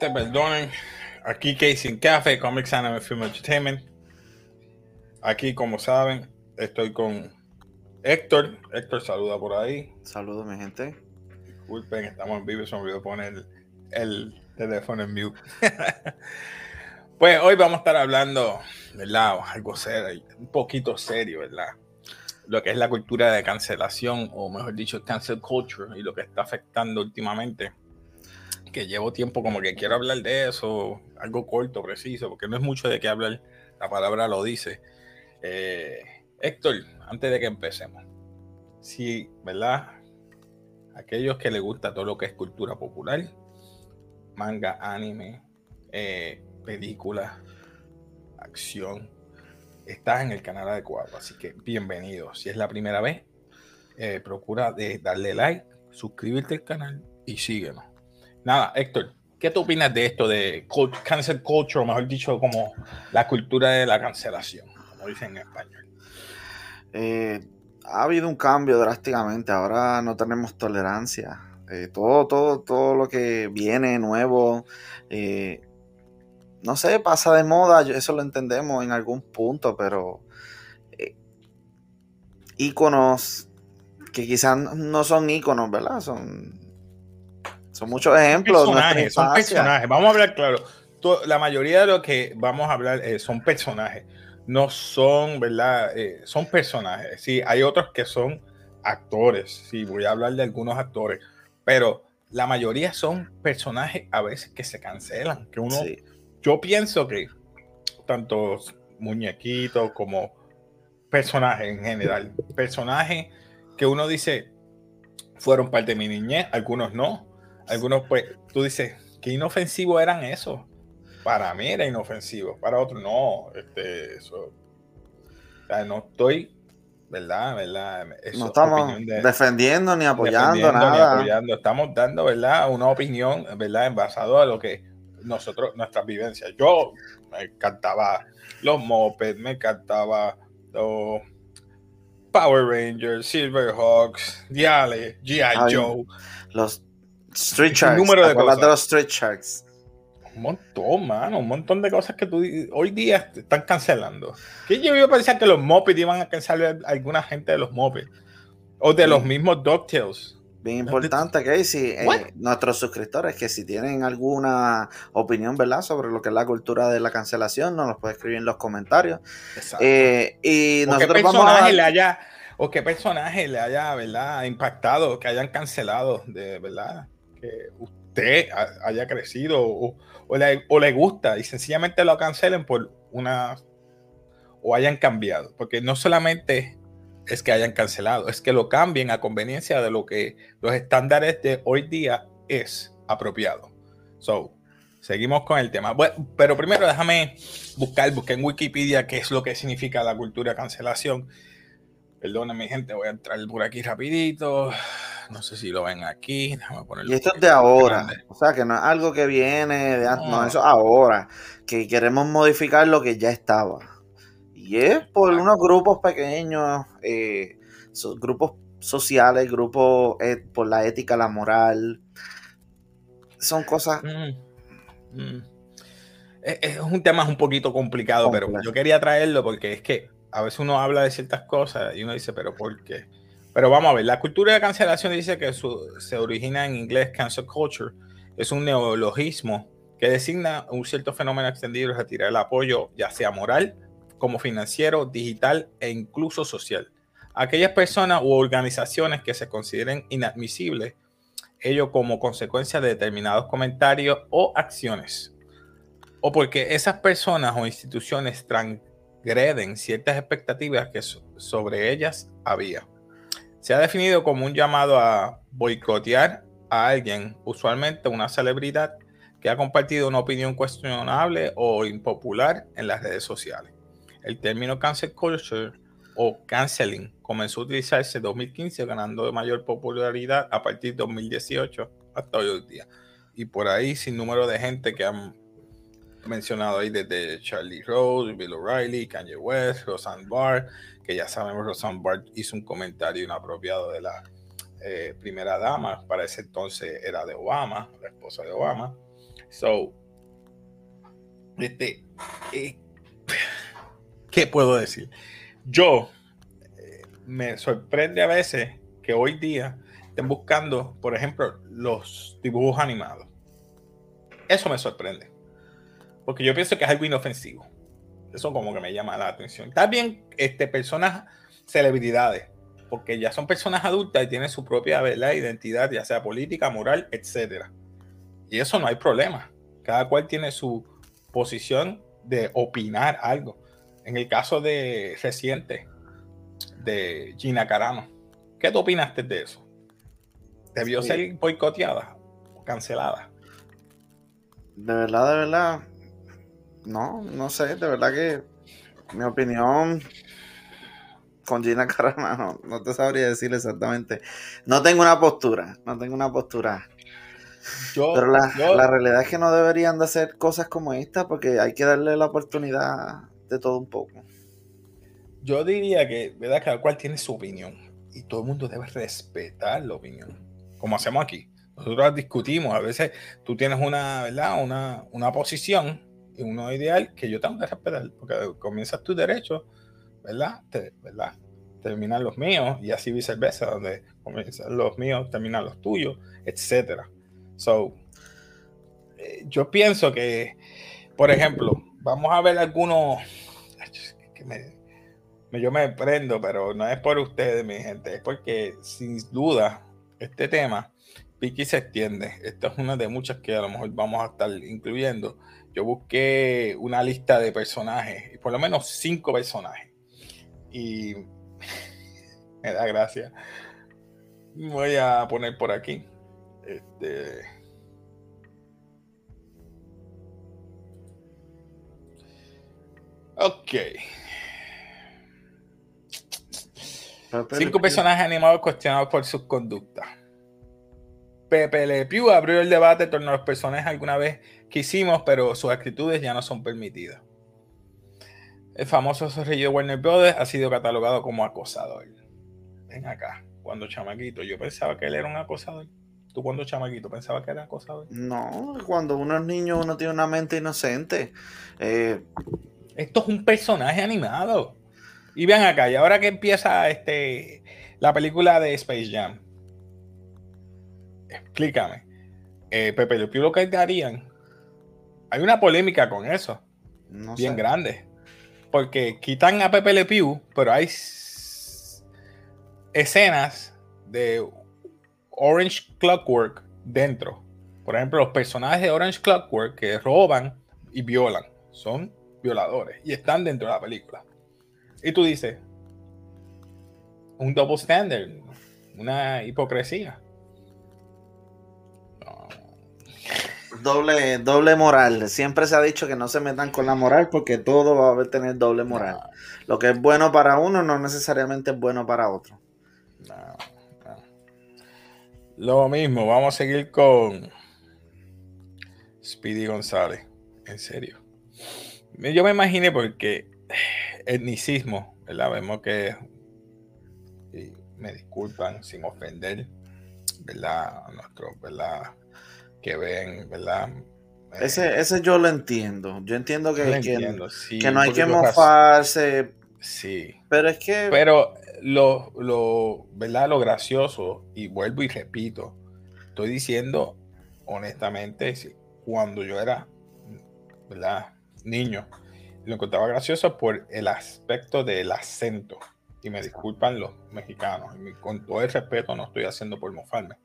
Gente, perdonen. Aquí Casey Café, Comics Anime Film Entertainment. Aquí, como saben, estoy con Héctor. Héctor saluda por ahí. Saludos, mi gente. Disculpen, estamos en vivo, se me olvidó poner el teléfono en mute. pues hoy vamos a estar hablando, ¿verdad? Algo serio, un poquito serio, ¿verdad? Lo que es la cultura de cancelación, o mejor dicho, cancel culture, y lo que está afectando últimamente. Llevo tiempo como que quiero hablar de eso, algo corto, preciso, porque no es mucho de qué hablar, la palabra lo dice. Eh, Héctor, antes de que empecemos, si, ¿verdad? Aquellos que les gusta todo lo que es cultura popular, manga, anime, eh, películas, acción, estás en el canal adecuado. Así que bienvenido. Si es la primera vez, eh, procura darle like, suscribirte al canal y síguenos. Nada, Héctor, ¿qué tú opinas de esto de cancel culture, o mejor dicho, como la cultura de la cancelación, como dicen en español? Eh, ha habido un cambio drásticamente. Ahora no tenemos tolerancia. Eh, todo, todo, todo lo que viene nuevo, eh, no sé, pasa de moda. Eso lo entendemos en algún punto, pero íconos que quizás no son íconos, ¿verdad? Son, son muchos ejemplos. Personajes, son personajes. Vamos a hablar claro. La mayoría de lo que vamos a hablar son personajes no son, ¿verdad? Eh, son personajes. Sí, hay otros que son actores. Sí, voy a hablar de algunos actores. Pero la mayoría son personajes a veces que se cancelan. Que uno, yo pienso que tanto muñequitos como personajes en general, personajes que uno dice fueron parte de mi niñez, algunos no, algunos pues tú dices, qué inofensivo eran esos para mí era inofensivo, para otros no. Este, eso, no estoy, ¿verdad? ¿verdad? no estamos defendiendo ni apoyando nada. Estamos dando, ¿verdad? Una opinión, ¿verdad? En basado a lo que nosotros, nuestras vivencias. Yo me encantaba los mopeds, me encantaba los Power Rangers, Silverhawks, Diale, G.I. Joe. Los Street Sharks. Número de, de los Street Sharks. Un montón, mano, un montón de cosas que tú hoy día están cancelando. Que yo iba a pensar que los Muppets iban a cancelar a alguna gente de los Muppets. O de los mismos DuckTales. Bien importante, Casey, eh, nuestros suscriptores, que si tienen alguna opinión, ¿verdad?, sobre lo que es la cultura de la cancelación, nos lo puede escribir en los comentarios. Eh, y o nosotros qué personaje le haya, o qué personaje le haya, ¿verdad?, impactado, que hayan cancelado, de verdad, que usted haya crecido o, o le, gusta y sencillamente lo cancelen por una o hayan cambiado, porque no solamente es que hayan cancelado, es que lo cambien a conveniencia de lo que los estándares de hoy día es apropiado. So, seguimos con el tema. Bueno, pero primero déjame buscar, busqué en Wikipedia qué es lo que significa la cultura de cancelación. Perdónenme, gente, voy a entrar por aquí rapidito. No sé si lo ven aquí. y esto es de ahora. O sea, que no es algo que viene de antes. No, eso es ahora. Que queremos modificar lo que ya estaba. Y es por unos grupos pequeños, eh, grupos sociales, grupos eh, por la ética, la moral. Son cosas. Mm, mm. Es, un tema un poquito complicado, pero yo quería traerlo porque es que a veces uno habla de ciertas cosas y uno dice, pero ¿por qué? Pero vamos a ver, la cultura de cancelación dice que se origina en inglés cancel culture. Es un neologismo que designa un cierto fenómeno extendido y retirar el apoyo, ya sea moral, como financiero, digital e incluso social. Aquellas personas u organizaciones que se consideren inadmisibles, ello como consecuencia de determinados comentarios o acciones, o porque esas personas o instituciones transgreden ciertas expectativas que sobre ellas había. Se ha definido como un llamado a boicotear a alguien, usualmente una celebridad, que ha compartido una opinión cuestionable o impopular en las redes sociales. El término cancel culture o canceling comenzó a utilizarse en 2015, ganando de mayor popularidad a partir de 2018 hasta hoy día. Y por ahí, sin número de gente que han mencionado ahí desde Charlie Rose, Bill O'Reilly, Kanye West, Roseanne Barr, que ya sabemos, Roseanne Barr hizo un comentario inapropiado de la eh, primera dama, para ese entonces era de Obama, la esposa de Obama. So, este, eh, ¿qué puedo decir? Yo eh, me sorprende a veces que hoy día estén buscando, por ejemplo, los dibujos animados. Eso me sorprende. Porque yo pienso que es algo inofensivo. Eso como que me llama la atención. También este, personas, celebridades, porque ya son personas adultas y tienen su propia identidad, ya sea política, moral, etc. Y eso no hay problema. Cada cual tiene su posición de opinar algo. En el caso de reciente de Gina Carano, ¿qué tú opinaste de eso? ¿Debió ser boicoteada o cancelada? De verdad, de verdad, no, no sé, de verdad que mi opinión con Gina Carano, no te sabría decir exactamente. No tengo una postura, no tengo una postura. Pero la, realidad es que no deberían de hacer cosas como esta porque hay que darle la oportunidad de todo un poco. Yo diría que, ¿verdad? Cada cual tiene su opinión y todo el mundo debe respetar la opinión, como hacemos aquí. Nosotros discutimos, a veces tú tienes una, ¿verdad? Una, una posición uno ideal que yo tengo que respetar, porque comienzas tus derechos, ¿verdad? ¿verdad? Terminan los míos y así viceversa, donde comienzan los míos, terminan los tuyos, etcétera. So, eh, yo pienso que, por ejemplo, vamos a ver algunos. Yo me prendo, pero no es por ustedes, mi gente, es porque sin duda este tema, Piki se extiende. Esta es una de muchas que a lo mejor vamos a estar incluyendo. Yo busqué una lista de personajes, y por lo menos cinco personajes. Y me da gracia. Voy a poner por aquí. Este. Ok. Cinco personajes animados cuestionados por sus conductas. Pepe Le Pew abrió el debate en torno a los personajes alguna vez que hicimos, pero sus actitudes ya no son permitidas. El famoso zorrillo Warner Brothers ha sido catalogado como acosador. Ven acá, cuando chamaquito, yo pensaba que él era un acosador. ¿Tú cuando chamaquito pensabas que era acosador? No, cuando uno es niño uno tiene una mente inocente. Eh, Esto es un personaje animado. Y ven acá, y ahora que empieza este, la película de Space Jam, explícame. Eh, Pepe Le Pew lo que harían. Hay una polémica con eso. bien grande. Porque quitan a Pepe Le Pew, pero hay escenas de Orange Clockwork dentro. Por ejemplo, los personajes de Orange Clockwork que roban y violan son violadores y están dentro de la película. Y tú dices, un double standard, una hipocresía. Doble, doble moral. Siempre se ha dicho que no se metan con la moral porque todo va a tener doble moral. Lo que es bueno para uno no necesariamente es bueno para otro. Lo mismo, vamos a seguir con Speedy González. En serio. Yo me imaginé porque etnicismo, ¿verdad? Vemos que, y me disculpan sin ofender, ¿verdad? A nuestros, ¿verdad? Que ven, ¿verdad? Ese, eh, ese yo lo entiendo. Yo entiendo que, que, no hay que mofarse. Sí. Pero es que. Pero lo, lo, ¿verdad? Lo gracioso, y vuelvo y repito, estoy diciendo honestamente, cuando yo era, ¿verdad? Niño, lo encontraba gracioso por el aspecto del acento. Y me disculpan los mexicanos, y con todo el respeto no estoy haciendo por mofarme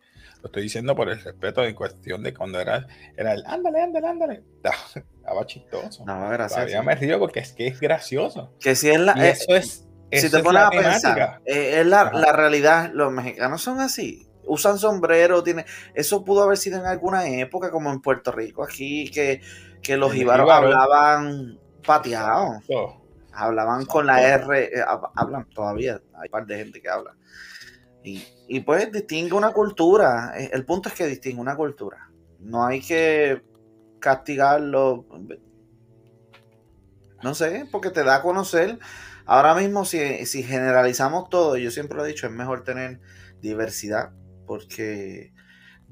lo estoy diciendo por el respeto en cuestión de cuando era, era el ándale, ándale, ándale. Estaba chistoso. No, gracioso. me río porque es que es gracioso. Que si es la. Eh, eso es. si te pones a pensar, eh, es la, la, realidad. Los mexicanos son así. Usan sombrero, tiene. Eso pudo haber sido en alguna época, como en Puerto Rico, aquí, que, que los ibaros hablaban pateado. Hablaban con la R, eh, hablan todavía, hay un par de gente que habla. Y, pues distingue una cultura. Eh, el punto es que distingue una cultura. No hay que castigarlo. No sé, porque te da a conocer. Ahora mismo, si, si generalizamos todo, yo siempre lo he dicho, es mejor tener diversidad, porque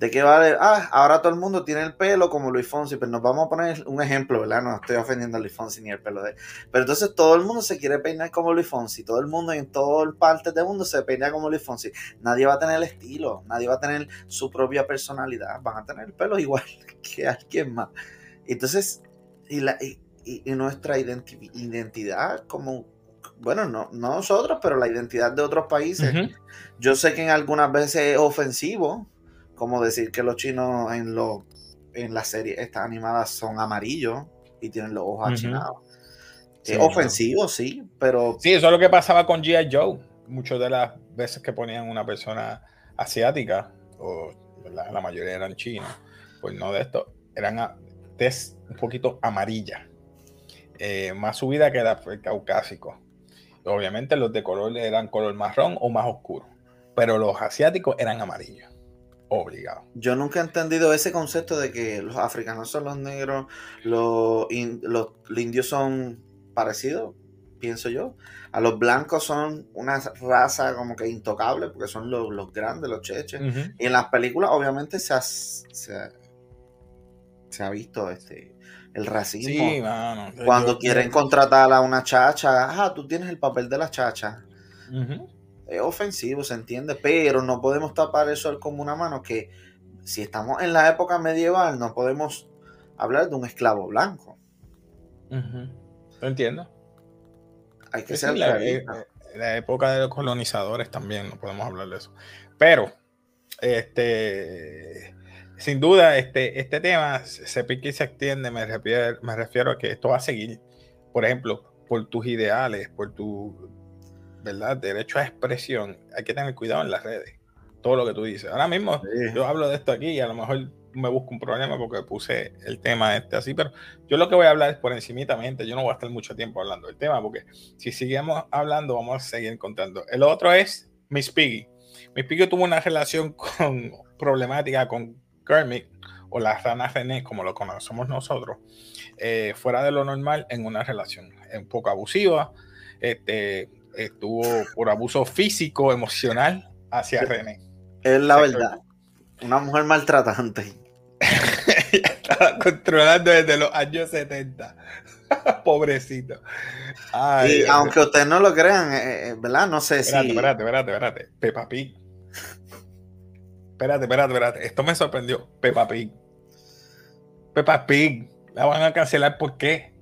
¿De qué vale? Ah, ahora todo el mundo tiene el pelo como Luis Fonsi, pero nos vamos a poner un ejemplo, ¿verdad? No estoy ofendiendo a Luis Fonsi ni el pelo de él. Pero entonces todo el mundo se quiere peinar como Luis Fonsi, todo el mundo en todas partes del mundo se peina como Luis Fonsi. Nadie va a tener el estilo, nadie va a tener su propia personalidad, van a tener el pelo igual que alguien más. Entonces, y, la, y, nuestra identidad como bueno, no, nosotros, pero la identidad de otros países. Yo sé que en algunas veces es ofensivo, como decir que los chinos en, lo, en las series estas animadas son amarillos y tienen los ojos achinados. es ofensivo, sí, pero... Sí, eso es lo que pasaba con G.I. Joe. Muchas de las veces que ponían una persona asiática, o la mayoría eran chinos, pues no de esto, eran test un poquito amarilla. Eh, más subida que el caucásico. Obviamente los de color eran color marrón o más oscuro, pero los asiáticos eran amarillos obligado. Yo nunca he entendido ese concepto de que los africanos son los negros, los, los, indios son parecidos, pienso yo. A los blancos son una raza como que intocable porque son los, grandes, los cheches. Y en las películas obviamente se ha, se ha, visto este el racismo. Sí, Cuando quieren contratar a una chacha, ah, tú tienes el papel de la chacha es ofensivo, se entiende, pero no podemos tapar eso como una mano que si estamos en la época medieval no podemos hablar de un esclavo blanco. Lo entiendo. Hay que ser la, eh, la, época de los colonizadores también, no podemos hablar de eso. Pero, este, sin duda, este, este tema se pique y se extiende, me refiero, me refiero a que esto va a seguir, por ejemplo, por tus ideales, por tu ¿verdad? Derecho a expresión, hay que tener cuidado en las redes. Todo lo que tú dices. Ahora mismo yo hablo de esto aquí y a lo mejor me busco un problema porque puse el tema este así, pero yo lo que voy a hablar es por encimitamente, yo no voy a estar mucho tiempo hablando del tema porque si seguimos hablando vamos a seguir contando. El otro es Miss Piggy. Miss Piggy tuvo una relación con problemática con Kermit o la rana René, como lo conocemos nosotros, eh, fuera de lo normal en una relación un poco abusiva. Este, estuvo por abuso físico, emocional hacia René. Es la verdad. Una mujer maltratante. Estaba controlando desde los años 70. Pobrecito. y aunque ustedes no lo crean, eh, eh, ¿verdad? No sé si. Espérate, espérate, espérate. Peppa Pig. Espérate, espérate, espérate. Esto me sorprendió. Peppa Pig. Peppa Pig. La van a cancelar, ¿por qué?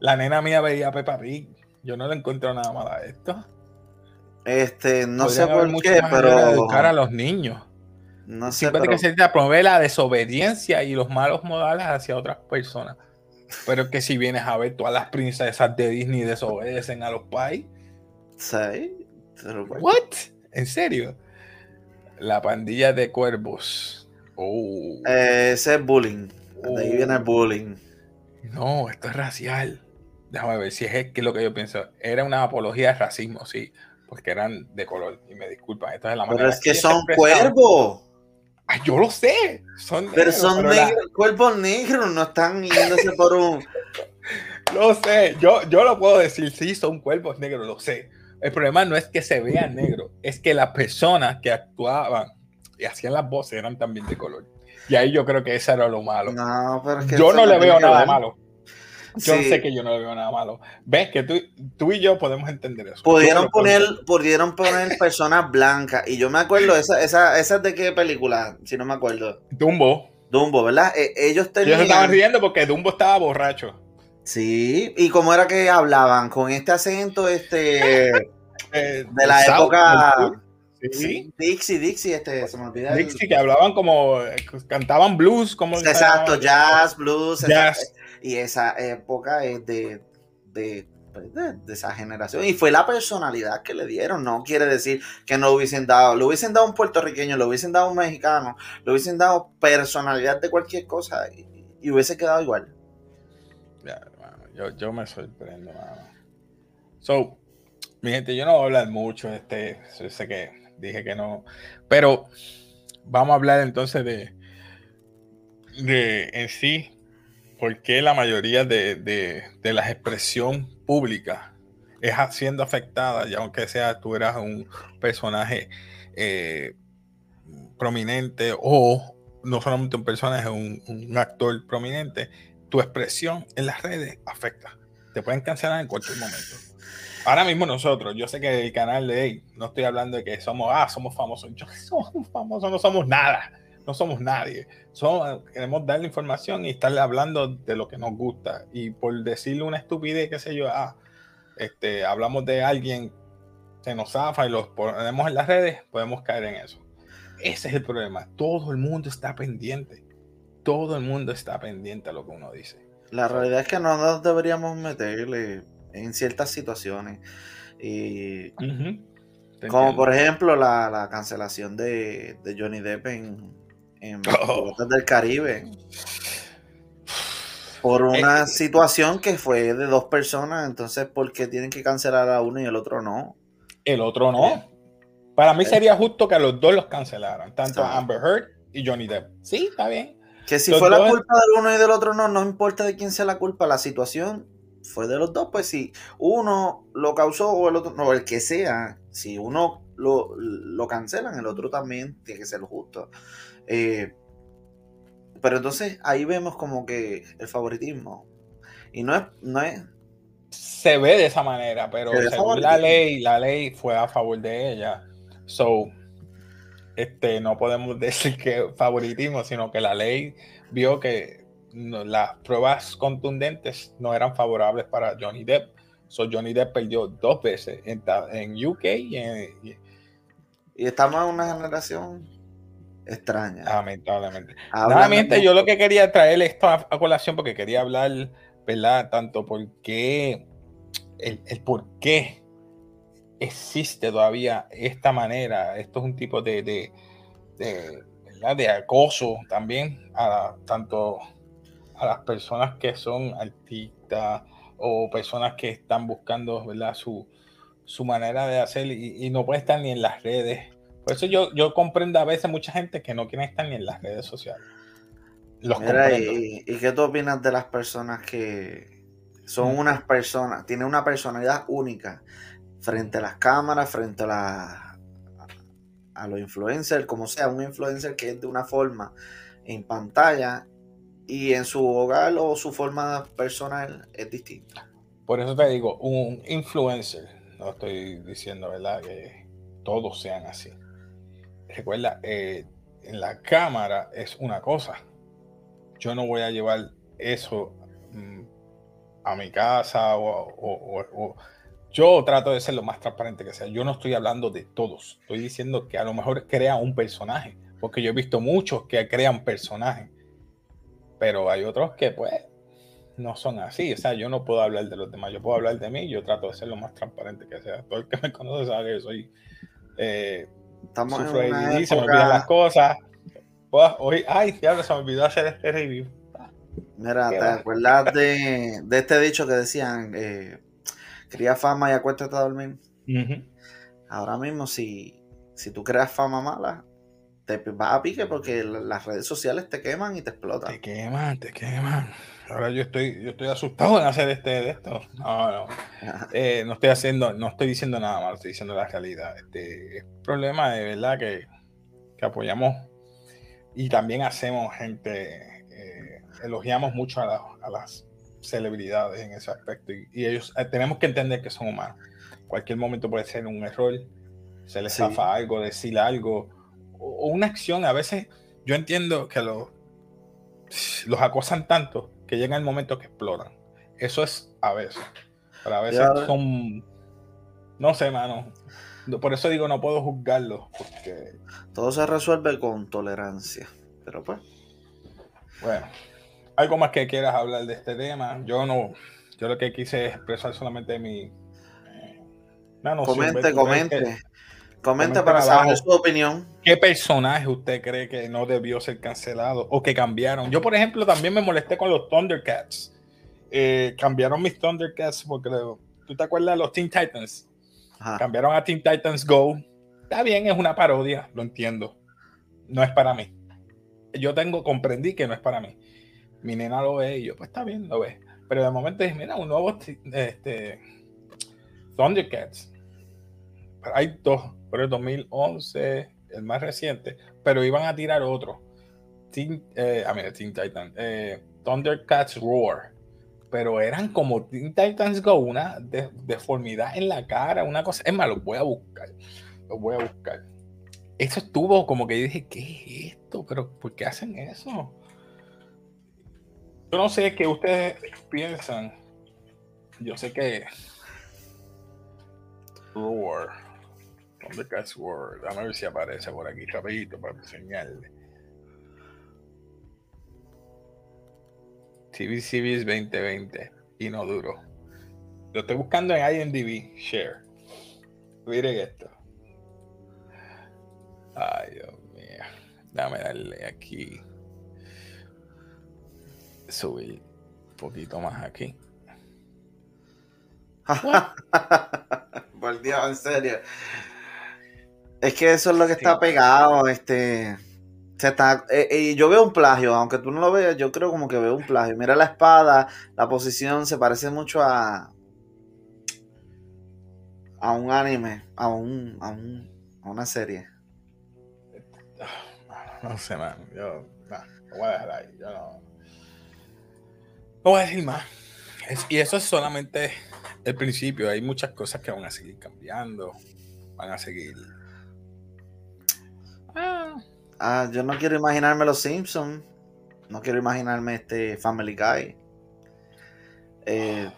La nena mía veía a Peppa Pig. Yo no le encuentro nada malo a esto. Este, no sé por qué, pero. educar a los niños. No sé. Pero... que se promueve la desobediencia y los malos modales hacia otras personas. Pero que si vienes a ver, todas las princesas de Disney desobedecen a los pais. ¿Sí? ¿What? ¿En serio? La pandilla de cuervos. Oh. ese es bullying. De ahí viene el bullying. No, esto es racial. Déjame ver si es que lo que yo pienso. Era una apología de racismo, sí, porque eran de color. Y me disculpan, esta es la manera. Pero es que, son cuervos. Ay, yo lo sé. Son pero son negros, cuerpos negros, no están yéndose por un. Lo sé, yo, yo lo puedo decir, sí, son cuerpos negros, lo sé. El problema no es que se vean negros, es que las personas que actuaban y hacían las voces eran también de color. Y ahí yo creo que eso era lo malo. No, pero es que yo no le veo nada malo. Yo sé que yo no veo nada malo. Ves que tú, tú y yo podemos entender eso. Pudieron poner, pudieron poner personas blancas. Y yo me acuerdo, esa, esa, esa de qué película, si no me acuerdo. Dumbo. Dumbo, ¿verdad? E, ellos tenían. Ellos estaban riendo porque Dumbo estaba borracho. Sí, y cómo era que hablaban, con este acento, este. Eh, de la época. Sí. Dixie, Dixie, este, se me olvida. Dixie, que hablaban como, cantaban blues, como. Exacto, jazz, blues. Jazz. Y esa época es de, pues, de, de, esa generación. Y fue la personalidad que le dieron. No quiere decir que no lo hubiesen dado. Lo hubiesen dado un puertorriqueño, lo hubiesen dado un mexicano, lo hubiesen dado personalidad de cualquier cosa y, hubiese quedado igual. Ya, yo, yo, me sorprendo, So, mi gente, yo no voy a hablar mucho. Este, sé que dije que no. Pero vamos a hablar entonces de, de en sí por qué la mayoría de, de, de las expresión pública es siendo afectada, y aunque sea tú eras un personaje eh, prominente o no solamente un personaje, un, un actor prominente, tu expresión en las redes afecta. Te pueden cancelar en cualquier momento. Ahora mismo nosotros, yo sé que el canal de no estoy hablando de que somos, ah, somos famosos. Yo somos famosos, no somos nada. No somos nadie. Somos, queremos darle información y estarle hablando de lo que nos gusta. Y por decirle una estupidez, qué sé yo, ah, este, hablamos de alguien, se nos zafa y lo ponemos en las redes, podemos caer en eso. Ese es el problema. Todo el mundo está pendiente. Todo el mundo está pendiente a lo que uno dice. La realidad es que no nos deberíamos meterle en ciertas situaciones. Y como por ejemplo la, cancelación de, Johnny Depp en, en oh. del Caribe. Por una eh, situación que fue de dos personas, entonces ¿por qué tienen que cancelar a uno y el otro no? El otro no. Eh, Para mí eh. sería justo que a los dos los cancelaran, tanto Amber Heard y Johnny Depp. Sí, está bien. Que si fue la culpa del uno y del otro no, no importa de quién sea la culpa, la situación fue de los dos, pues si uno lo causó o el otro, no, el que sea, si uno lo, lo cancelan, el otro también tiene que ser justo. Eh, pero entonces ahí vemos como que el favoritismo. Y no es, no es. Se ve de esa manera, pero según la ley, la ley fue a favor de ella. So, este, no podemos decir que favoritismo, sino que la ley vio que las pruebas contundentes no eran favorables para Johnny Depp. So Johnny Depp perdió dos veces en, en UK y, y, estamos en una generación extraña. Lamentablemente. Nuevamente, yo lo que quería traer esto a, colación porque quería hablar, ¿verdad? Tanto porque el, el por qué existe todavía esta manera. Esto es un tipo de, de, de, acoso también a tanto a las personas que son artistas o personas que están buscando ¿verdad? Su, su manera de hacer y, no puede estar ni en las redes. Por eso yo, yo comprendo a veces mucha gente que no quiere estar ni en las redes sociales. Los y, y, qué tú opinas de las personas que son mm. unas personas, tienen una personalidad única frente a las cámaras, frente a, la, a los influencers, como sea, un influencer que es de una forma en pantalla y en su hogar o su forma personal es distinta. Por eso te digo, un influencer, no estoy diciendo, ¿verdad? Que todos sean así. Recuerda, eh, en la cámara es una cosa. Yo no voy a llevar eso mm, a mi casa o, yo trato de ser lo más transparente que sea. Yo no estoy hablando de todos. Estoy diciendo que a lo mejor crea un personaje. Porque yo he visto muchos que crean personajes pero hay otros que pues no son así. O sea, yo no puedo hablar de los demás, yo puedo hablar de mí, yo trato de ser lo más transparente que sea. Todo el que me conoce sabe que soy... Eh, Estamos sufro en se me olvidan las cosas. Hoy, ay, ya se me olvidó hacer este review. Mira, ¿te acuerdas de, de, este dicho que decían, eh, cría fama y acuéstate a dormir? Ahora mismo, si, si tú creas fama mala, te vas a pique porque las redes sociales te queman y te explotan. Te queman, te queman. Ahora yo estoy, yo estoy asustado en hacer este de esto. No, no. Eh, no estoy haciendo, no estoy diciendo nada malo, estoy diciendo la realidad. Este es problema de verdad que, que apoyamos y también hacemos gente, eh, elogiamos mucho a, a, las celebridades en ese aspecto. Y, ellos eh, tenemos que entender que son humanos. Cualquier momento puede ser un error, se les zafa algo, decir algo o una acción, a veces yo entiendo que los, los acosan tanto que llega el momento que explotan. Eso es a veces. Pero a veces son, no sé, mano. Por eso digo, no puedo juzgarlo. Porque... Todo se resuelve con tolerancia. Pero pues. Bueno, algo más que quieras hablar de este tema. Yo no, yo lo que quise es expresar solamente mi. Eh, comente, comente. Comenta para saber su opinión. ¿Qué personaje usted cree que no debió ser cancelado o que cambiaron? Yo, por ejemplo, también me molesté con los Thundercats. Eh, cambiaron mis Thundercats porque tú te acuerdas de los Teen Titans. Cambiaron a Teen Titans Go. Está bien, es una parodia, lo entiendo. No es para mí. Yo tengo, comprendí que no es para mí. Mi nena lo ve y yo, pues está bien, lo ve. Pero de momento dije, mira, un nuevo este, Thundercats. Hay dos por el 2011, el más reciente, pero iban a tirar otro. Eh, Teen Titan, eh, Thundercats Roar. Pero eran como Teen Titans Go, una deformidad en la cara, una cosa. Es más, los voy a buscar. Los voy a buscar. Eso estuvo como que yo dije, ¿qué es esto? ¿Pero por qué hacen eso? Yo no sé qué ustedes piensan. Yo sé que. Roar. Thundercats Roar. Dame a ver si aparece por aquí rapidito para enseñarle. TV Series 2020 y no duro. Lo estoy buscando en IMDb, share. Miren esto. Ay, Dios mío. Dame darle aquí. Subir un poquito más aquí. Por Dios, en serio. Es que eso es lo que está pegado, este. Eh, y yo veo un plagio, aunque tú no lo veas, yo creo como que veo un plagio. Mira la espada, la posición se parece mucho a. a un anime, a un. a, un, a una serie. No sé, man. Yo. No, voy a dejar ahí. Yo no. No voy a decir más. y eso es solamente el principio. Hay muchas cosas que van a seguir cambiando. Van a seguir. Ah yo no quiero imaginarme los Simpsons. No quiero imaginarme este Family Guy. Eh,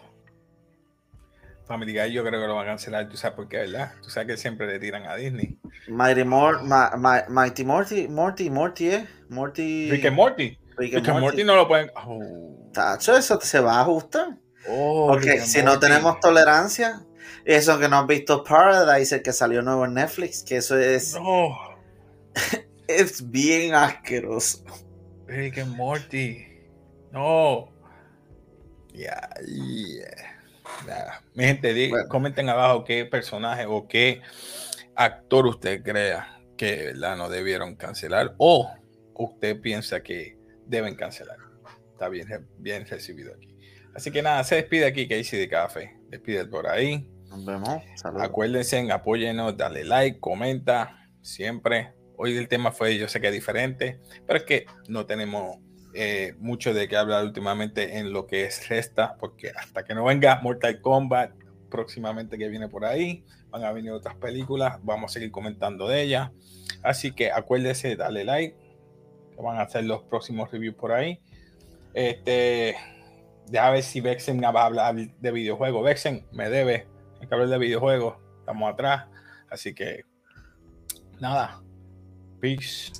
Family Guy yo creo que lo van a cancelar, tú sabes por qué, ¿verdad? Tú sabes que siempre le tiran a Disney. Mighty, Mighty Morty, Morty, Morty, ¿eh? Morty. Rick and Morty. Rick and, Morty. no lo pueden. Oh. Tacho, eso se va a ajustar. Oh, Porque si no tenemos tolerancia, eso que no has visto Paradise, el que salió nuevo en Netflix, que eso es. No. Es bien asqueroso. Rick and Morty. No. Ya, Mi gente, comenten abajo qué personaje o qué actor usted crea que no debieron cancelar o usted piensa que deben cancelar. Está bien, bien recibido aquí. Así que nada, se despide aquí Casey de Café. Despide por ahí. Nos vemos. Acuérdense, apóyenos, dale like, comenta. Siempre Hoy el tema fue, yo sé que es diferente, pero es que no tenemos eh, mucho de qué hablar últimamente en lo que es Resta, porque hasta que no venga Mortal Kombat próximamente que viene por ahí, van a venir otras películas, vamos a seguir comentando de ellas. Así que acuérdese, dale like, que van a hacer los próximos reviews por ahí. Este, ya a ver si Vexen va a hablar de videojuegos. Vexen me debe, hay que hablar de videojuegos, estamos atrás. Así que, nada, Peace.